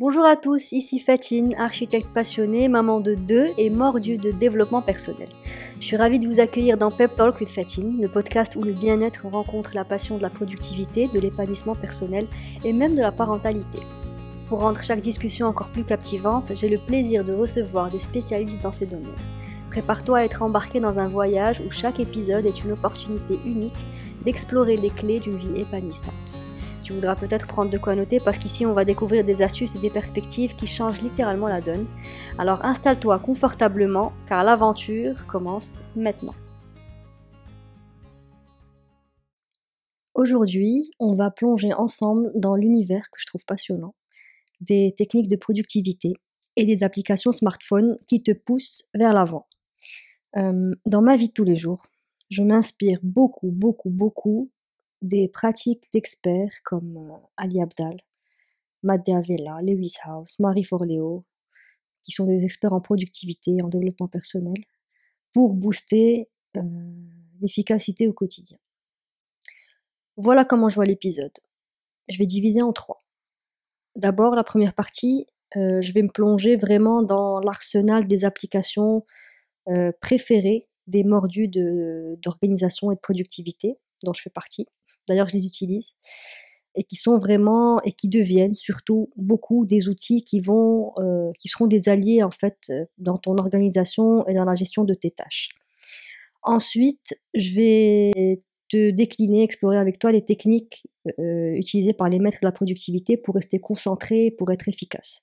Bonjour à tous, ici Fatine, architecte passionnée, maman de deux et mordue de développement personnel. Je suis ravie de vous accueillir dans Pep Talk with Fatine, le podcast où le bien-être rencontre la passion de la productivité, de l'épanouissement personnel et même de la parentalité. Pour rendre chaque discussion encore plus captivante, j'ai le plaisir de recevoir des spécialistes dans ces domaines. Prépare-toi à être embarqué dans un voyage où chaque épisode est une opportunité unique d'explorer les clés d'une vie épanouissante. Tu voudras peut-être prendre de quoi noter parce qu'ici on va découvrir des astuces et des perspectives qui changent littéralement la donne. Alors installe-toi confortablement car l'aventure commence maintenant. Aujourd'hui, on va plonger ensemble dans l'univers que je trouve passionnant, des techniques de productivité et des applications smartphone qui te poussent vers l'avant. Euh, dans ma vie de tous les jours, je m'inspire beaucoup, beaucoup, beaucoup des pratiques d'experts comme euh, Ali Abdal, Matt Avella, Lewis House, Marie Forleo, qui sont des experts en productivité, en développement personnel, pour booster euh, l'efficacité au quotidien. Voilà comment je vois l'épisode. Je vais diviser en trois. D'abord, la première partie, euh, je vais me plonger vraiment dans l'arsenal des applications préférées des mordus d'organisation et de productivité dont je fais partie. D'ailleurs, je les utilise et qui sont vraiment et qui deviennent surtout beaucoup des outils qui vont, euh, qui seront des alliés en fait euh, dans ton organisation et dans la gestion de tes tâches. Ensuite, je vais te décliner, explorer avec toi les techniques euh, utilisées par les maîtres de la productivité pour rester concentré, pour être efficace.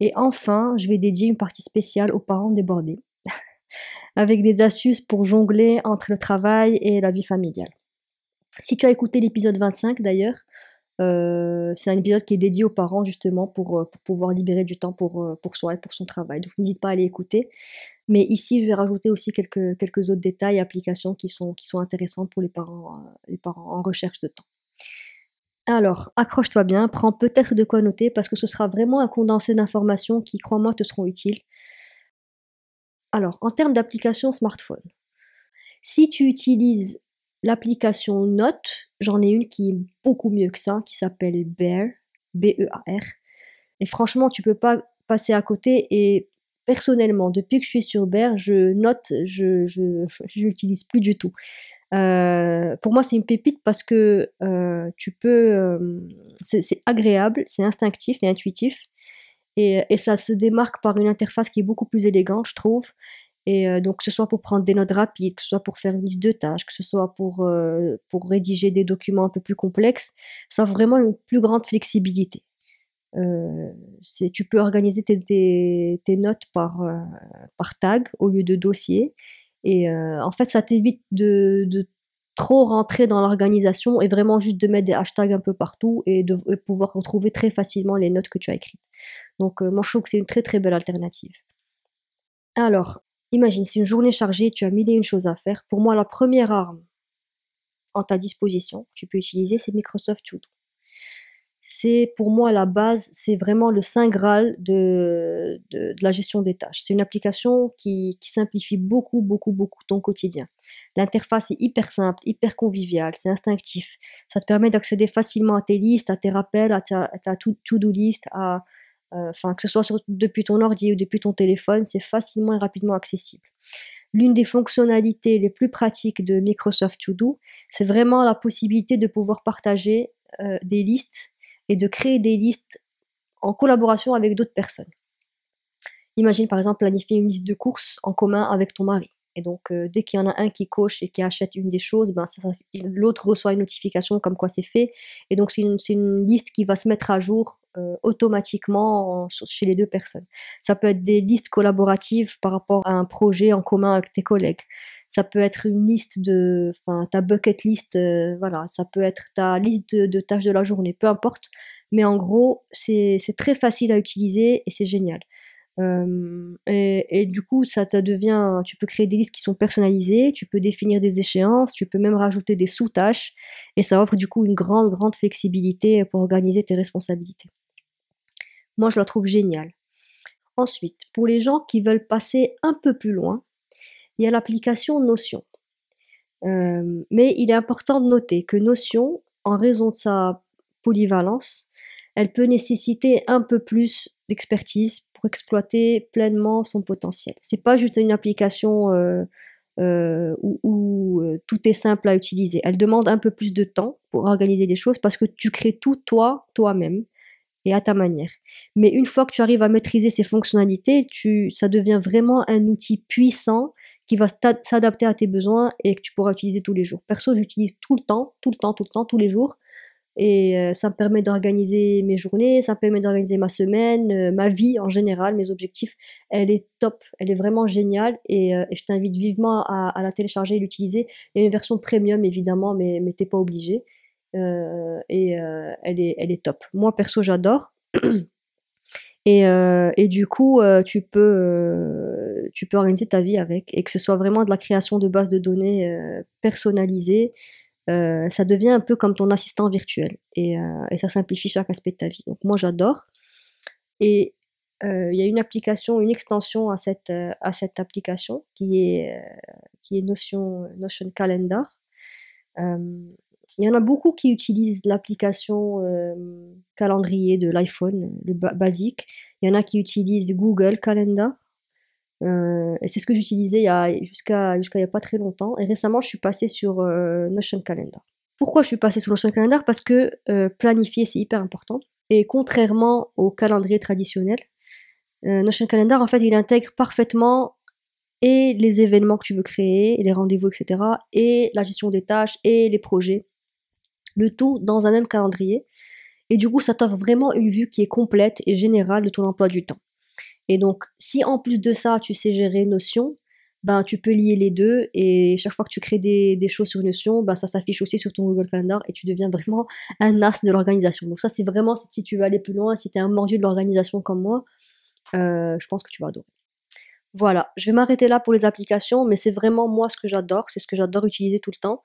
Et enfin, je vais dédier une partie spéciale aux parents débordés, avec des astuces pour jongler entre le travail et la vie familiale. Si tu as écouté l'épisode 25 d'ailleurs, euh, c'est un épisode qui est dédié aux parents justement pour, euh, pouvoir libérer du temps pour, euh, pour soi et pour son travail. Donc n'hésite pas à aller écouter. Mais ici, je vais rajouter aussi quelques, autres détails applications qui sont, intéressantes pour les parents, les parents en recherche de temps. Alors, accroche-toi bien, prends peut-être de quoi noter parce que ce sera vraiment un condensé d'informations qui, crois-moi, te seront utiles. Alors, en termes d'application smartphone, si tu utilises L'application Note, j'en ai une qui est beaucoup mieux que ça, qui s'appelle Bear, B-E-A-R. Et franchement, tu peux pas passer à côté. Et personnellement, depuis que je suis sur Bear, je note, je n'utilise plus du tout. Euh, pour moi, c'est une pépite parce que euh, tu peux, euh, c'est agréable, c'est instinctif et intuitif. Et, ça se démarque par une interface qui est beaucoup plus élégante, je trouve. Et euh, donc, que ce soit pour prendre des notes rapides, que ce soit pour faire une liste de tâches, que ce soit pour, euh, pour rédiger des documents un peu plus complexes, ça a vraiment une plus grande flexibilité. Euh, tu peux organiser tes, tes, notes par, par tag au lieu de dossier. Et en fait, ça t'évite de, de, trop rentrer dans l'organisation et vraiment juste de mettre des hashtags un peu partout et de pouvoir retrouver très facilement les notes que tu as écrites. Donc, moi, je trouve que c'est une très très belle alternative. Alors, Imagine, c'est une journée chargée, tu as mille et une choses à faire. Pour moi, la première arme en ta disposition tu peux utiliser, c'est Microsoft To C'est pour moi la base, c'est vraiment le saint graal de, de, la gestion des tâches. C'est une application qui, qui, simplifie beaucoup, beaucoup, beaucoup ton quotidien. L'interface est hyper simple, hyper conviviale, c'est instinctif. Ça te permet d'accéder facilement à tes listes, à tes rappels, à ta, à ta to-do list, à, enfin que ce soit depuis ton ordi ou depuis ton téléphone, c'est facilement et rapidement accessible. L'une des fonctionnalités les plus pratiques de Microsoft To Do, c'est vraiment la possibilité de pouvoir partager euh, des listes et de créer des listes en collaboration avec d'autres personnes. Imagine par exemple planifier une liste de courses en commun avec ton mari. Et donc, euh, dès qu'il y en a un qui coche et qui achète une des choses, ben, l'autre reçoit une notification comme quoi c'est fait. Et donc, c'est une, liste qui va se mettre à jour euh, automatiquement chez les deux personnes. Ça peut être des listes collaboratives par rapport à un projet en commun avec tes collègues. Ça peut être une liste de, ta bucket list, euh, voilà. Ça peut être ta liste de, tâches de la journée, peu importe. Mais en gros, c'est très facile à utiliser et c'est génial et, du coup, ça devient, tu peux créer des listes qui sont personnalisées, tu peux définir des échéances, tu peux même rajouter des sous-tâches, et ça offre du coup une grande, grande flexibilité pour organiser tes responsabilités. Moi, je la trouve géniale. Ensuite, pour les gens qui veulent passer un peu plus loin, il y a l'application Notion. mais il est important de noter que Notion, en raison de sa polyvalence, elle peut nécessiter un peu plus d'expertise pour exploiter pleinement son potentiel. C'est pas juste une application euh, euh, où, euh, tout est simple à utiliser. Elle demande un peu plus de temps pour organiser les choses parce que tu crées tout toi, toi-même et à ta manière. Mais une fois que tu arrives à maîtriser ces fonctionnalités, tu, ça devient vraiment un outil puissant qui va s'adapter à tes besoins et que tu pourras utiliser tous les jours. Perso, j'utilise tout le temps, tout le temps, tout le temps, tous les jours. Et euh, ça me permet d'organiser mes journées, ça me permet d'organiser ma semaine, euh, ma vie en général, mes objectifs. Elle est top, elle est vraiment géniale et, euh, je t'invite vivement à, la télécharger et l'utiliser. Il y a une version premium évidemment, mais, mais t'es pas obligé. Et elle, est, elle est top. Moi perso, j'adore. Et, et, du coup, tu, peux, tu peux organiser ta vie avec, et que ce soit vraiment de la création de bases de données personnalisées, euh, ça devient un peu comme ton assistant virtuel et, euh, et, ça simplifie chaque aspect de ta vie. Donc moi j'adore. Et euh, il y a une application, une extension à cette, à cette application qui est, qui est Notion, Notion Calendar. Il y en a beaucoup qui utilisent l'application calendrier de l'iPhone, le basique. Il y en a qui utilisent Google Calendar. Euh, c'est ce que j'utilisais jusqu'à il n'y a pas très longtemps. Et récemment, je suis passée sur euh, Notion Calendar. Pourquoi je suis passée sur Notion Calendar? Parce que euh, planifier, c'est hyper important. Et contrairement au calendrier traditionnel, Notion Calendar, en fait, il intègre parfaitement et les événements que tu veux créer, les rendez-vous, etc., et la gestion des tâches et les projets. Le tout dans un même calendrier. Et du coup, ça t'offre vraiment une vue qui est complète et générale de ton emploi du temps. Et donc, si en plus de ça, tu sais gérer Notion, ben, tu peux lier les deux et chaque fois que tu crées des, choses sur Notion, ben, ça s'affiche aussi sur ton Google Calendar et tu deviens vraiment un as de l'organisation. Donc ça, c'est vraiment, si tu veux aller plus loin, si tu es un mordieu de l'organisation comme moi, euh, je pense que tu vas adorer. Voilà, je vais m'arrêter là pour les applications, mais c'est vraiment moi ce que j'adore, c'est ce que j'adore utiliser tout le temps.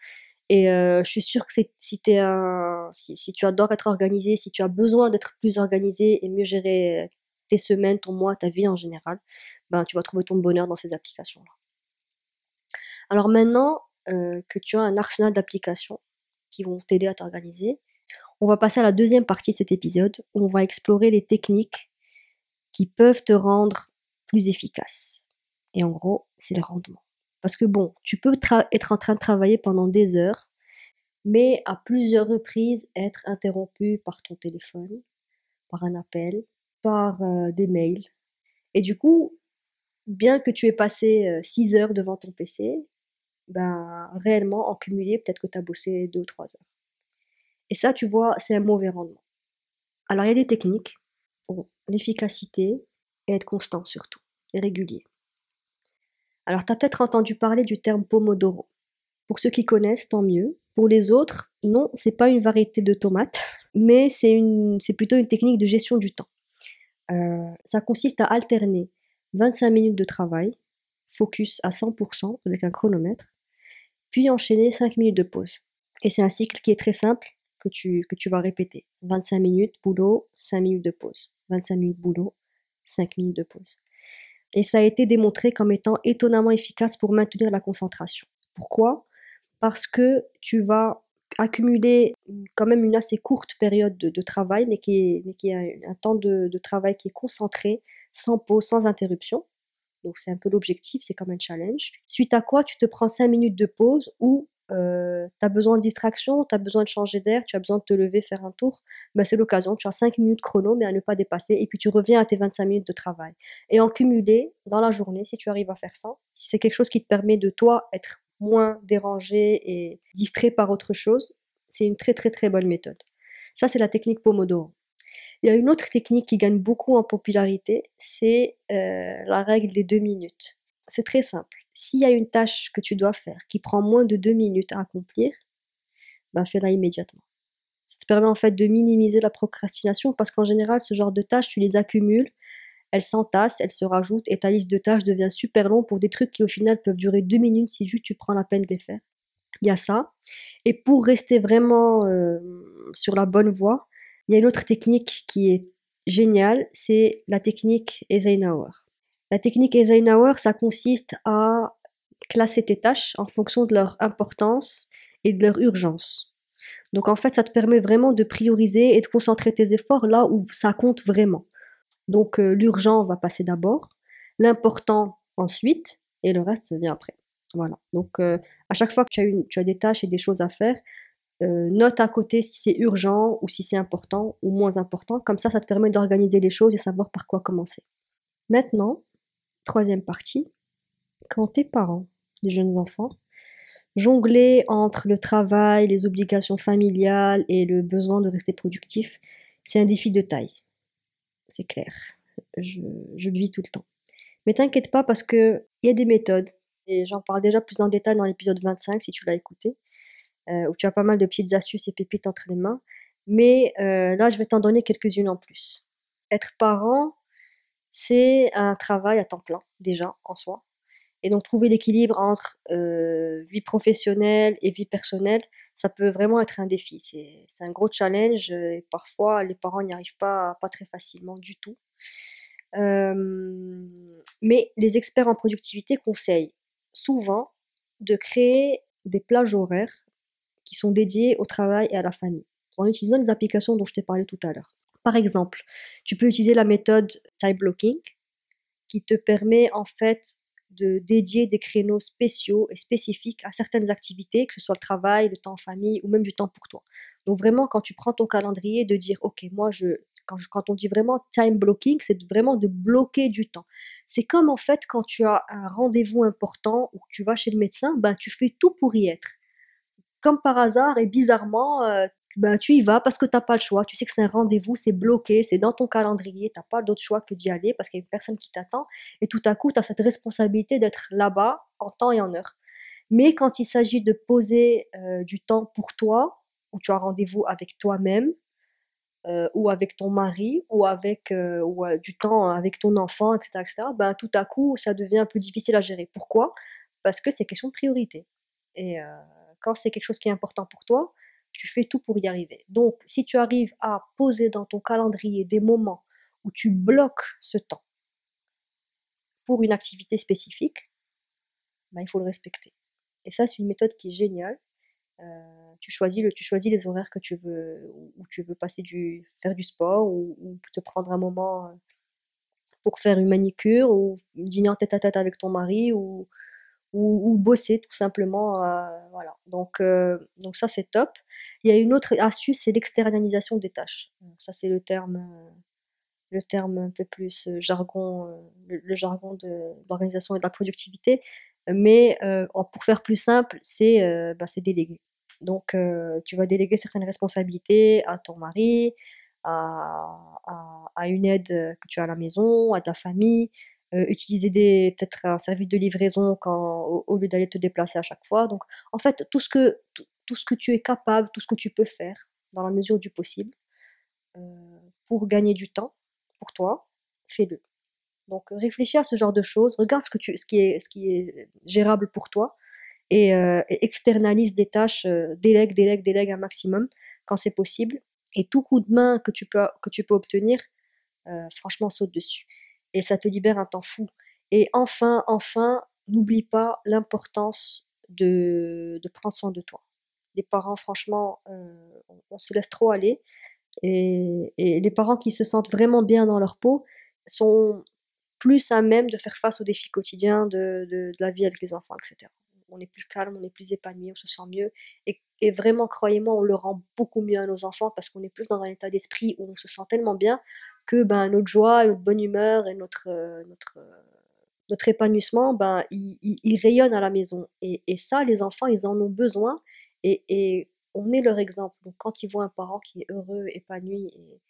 Et euh, je suis sûre que si, tu adores être organisé, si tu as besoin d'être plus organisé et mieux gérer tes semaines, ton mois, ta vie en général, ben, tu vas trouver ton bonheur dans ces applications-là. Alors maintenant euh, que tu as un arsenal d'applications qui vont t'aider à t'organiser, on va passer à la deuxième partie de cet épisode où on va explorer les techniques qui peuvent te rendre plus efficace. Et en gros, c'est le rendement. Parce que bon, tu peux être en train de travailler pendant des heures, mais à plusieurs reprises être interrompu par ton téléphone, par un appel, par euh, des mails. Et du coup, bien que tu aies passé 6 euh, heures devant ton PC, ben, réellement, en cumulé, peut-être que tu as bossé 2 ou 3 heures. Et ça, tu vois, c'est un mauvais rendement. Alors, il y a des techniques pour l'efficacité et être constant surtout, et régulier. Alors, tu as peut-être entendu parler du terme Pomodoro. Pour ceux qui connaissent, tant mieux. Pour les autres, non, c'est pas une variété de tomates, mais c'est plutôt une technique de gestion du temps. Euh, ça consiste à alterner 25 minutes de travail, focus à 100% avec un chronomètre, puis enchaîner 5 minutes de pause. Et c'est un cycle qui est très simple que tu, que tu vas répéter. 25 minutes boulot, 5 minutes de pause. 25 minutes boulot, 5 minutes de pause. Et ça a été démontré comme étant étonnamment efficace pour maintenir la concentration. Pourquoi? Parce que tu vas accumuler quand même une assez courte période de, travail, mais qui, est, un temps de, travail qui est concentré, sans pause, sans interruption. Donc c'est un peu l'objectif, c'est comme un challenge. Suite à quoi tu te prends 5 minutes de pause ou euh, tu as besoin de distraction, tu as besoin de changer d'air, tu as besoin de te lever, faire un tour, ben c'est l'occasion. Tu as 5 minutes chrono, mais à ne pas dépasser, et puis tu reviens à tes 25 minutes de travail. Et en cumulé, dans la journée, si tu arrives à faire ça, si c'est quelque chose qui te permet de toi être moins dérangé et distrait par autre chose, c'est une très très très bonne méthode. Ça, c'est la technique Pomodoro. Il y a une autre technique qui gagne beaucoup en popularité, c'est euh, la règle des deux minutes. C'est très simple. S'il y a une tâche que tu dois faire qui prend moins de deux minutes à accomplir, ben fais-la immédiatement. Ça te permet en fait de minimiser la procrastination parce qu'en général, ce genre de tâches, tu les accumules elles s'entassent, elles se rajoutent et ta liste de tâches devient super longue pour des trucs qui au final peuvent durer deux minutes si juste tu prends la peine de les faire. Il y a ça. Et pour rester vraiment euh, sur la bonne voie, il y a une autre technique qui est géniale, c'est la technique Eisenhower. La technique Eisenhower, ça consiste à classer tes tâches en fonction de leur importance et de leur urgence. Donc en fait, ça te permet vraiment de prioriser et de concentrer tes efforts là où ça compte vraiment. Donc l'urgent va passer d'abord, l'important ensuite, et le reste vient après. Voilà. Donc à chaque fois que tu as, une, des tâches et des choses à faire, note à côté si c'est urgent ou si c'est important ou moins important. Comme ça, ça te permet d'organiser les choses et savoir par quoi commencer. Maintenant, troisième partie, quand tes parents, des jeunes enfants, jongler entre le travail, les obligations familiales et le besoin de rester productif, c'est un défi de taille. C'est clair. Je, le vis tout le temps. Mais t'inquiète pas parce qu'il y a des méthodes. Et j'en parle déjà plus en détail dans l'épisode 25 si tu l'as écouté. Euh, où tu as pas mal de petites astuces et pépites entre les mains. Mais euh, là, je vais t'en donner quelques-unes en plus. Être parent, c'est un travail à temps plein, déjà, en soi. Et donc, trouver l'équilibre entre vie professionnelle et vie personnelle, ça peut vraiment être un défi. C'est un gros challenge et parfois, les parents n'y arrivent pas, pas très facilement du tout. mais les experts en productivité conseillent souvent de créer des plages horaires qui sont dédiés au travail et à la famille, en utilisant les applications dont je t'ai parlé tout à l'heure. Par exemple, tu peux utiliser la méthode time blocking, qui te permet en fait de dédier des créneaux spéciaux et spécifiques à certaines activités, que ce soit le travail, le temps en famille ou même du temps pour toi. Donc vraiment, quand tu prends ton calendrier, de dire, OK, moi, je, quand, on dit vraiment time blocking, c'est vraiment de bloquer du temps. C'est comme en fait quand tu as un rendez-vous important ou que tu vas chez le médecin, ben, tu fais tout pour y être comme par hasard et bizarrement, euh, ben, tu y vas parce que tu n'as pas le choix. Tu sais que c'est un rendez-vous, c'est bloqué, c'est dans ton calendrier, tu n'as pas d'autre choix que d'y aller parce qu'il y a une personne qui t'attend. Et tout à coup, tu as cette responsabilité d'être là-bas en temps et en heure. Mais quand il s'agit de poser euh, du temps pour toi, où tu as rendez-vous avec toi-même, euh, ou avec ton mari, ou avec ou, du temps avec ton enfant, etc., etc., ben, tout à coup, ça devient plus difficile à gérer. Pourquoi? Parce que c'est question de priorité. Et quand c'est quelque chose qui est important pour toi, tu fais tout pour y arriver. Donc, si tu arrives à poser dans ton calendrier des moments où tu bloques ce temps pour une activité spécifique, ben, il faut le respecter. Et ça, c'est une méthode qui est géniale. Euh, tu, choisis les horaires que tu veux, où tu veux passer du, faire du sport ou, ou te prendre un moment euh, pour faire une manicure ou dîner en tête à tête avec ton mari ou, ou, bosser tout simplement. Euh, voilà. Donc, euh, donc ça c'est top. Il y a une autre astuce, c'est l'externalisation des tâches. Ça c'est le terme, euh, le terme un peu plus jargon, le, jargon d'organisation et de la productivité. Mais pour faire plus simple, c'est bah, déléguer. Donc tu vas déléguer certaines responsabilités à ton mari, à, à, à, une aide que tu as à la maison, à ta famille, euh, utiliser peut-être un service de livraison quand, au, lieu d'aller te déplacer à chaque fois. Donc, en fait, tout ce que, tout, ce que tu es capable, tout ce que tu peux faire dans la mesure du possible euh, pour gagner du temps pour toi, fais-le. Donc, réfléchis à ce genre de choses, regarde ce, que tu, ce, qui, est, ce qui est gérable pour toi et, euh, externalise des tâches, délègue, délègue, délègue un maximum quand c'est possible. Et tout coup de main que tu peux, que tu peux obtenir, franchement, saute dessus et ça te libère un temps fou. Et enfin, enfin, n'oublie pas l'importance de, prendre soin de toi. Les parents, franchement, euh, on, se laisse trop aller. Et, les parents qui se sentent vraiment bien dans leur peau sont plus à même de faire face aux défis quotidiens de, la vie avec les enfants, etc. On est plus calme, on est plus épanoui, on se sent mieux. Et vraiment, croyez-moi, on le rend beaucoup mieux à nos enfants parce qu'on est plus dans un état d'esprit où on se sent tellement bien que ben, notre joie, notre bonne humeur et notre, euh, notre, euh, notre épanouissement, ben, il, il, rayonne à la maison. Et, et, ça, les enfants, ils en ont besoin et, et, on est leur exemple. Donc quand ils voient un parent qui est heureux, épanoui et,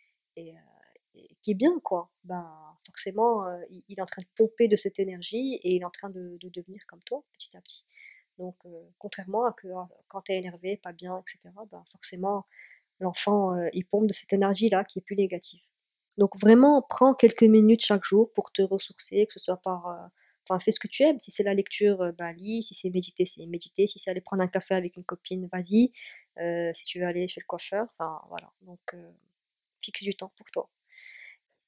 et, euh, qui est bien, quoi, ben, forcément, il, il, est en train de pomper de cette énergie et il est en train de, de devenir comme toi, petit à petit. Donc, contrairement à que quand tu es énervé, pas bien, etc., ben, forcément, l'enfant, il pompe de cette énergie-là qui est plus négative. Donc vraiment, prends quelques minutes chaque jour pour te ressourcer, que ce soit par... Euh, enfin, fais ce que tu aimes. Si c'est la lecture, euh, bah, lis. Si c'est méditer, c'est méditer. Si c'est aller prendre un café avec une copine, vas-y. Euh, si tu veux aller chez le coiffeur, enfin voilà. Donc, fixe du temps pour toi.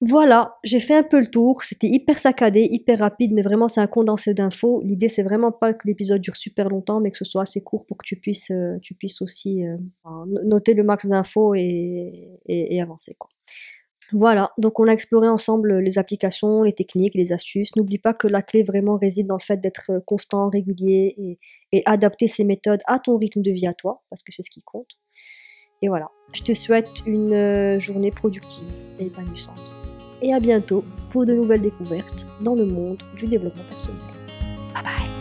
Voilà, j'ai fait un peu le tour. C'était hyper saccadé, hyper rapide, mais vraiment c'est un condensé d'infos. L'idée c'est vraiment pas que l'épisode dure super longtemps, mais que ce soit assez court pour que tu puisses, euh, aussi euh, noter le max d'infos et, avancer. Voilà, donc on a exploré ensemble les applications, les techniques, les astuces. N'oublie pas que la clé vraiment réside dans le fait d'être constant, régulier et, adapter ces méthodes à ton rythme de vie à toi, parce que c'est ce qui compte. Et voilà, je te souhaite une euh, journée productive et épanouissante et à bientôt pour de nouvelles découvertes dans le monde du développement personnel. Bye bye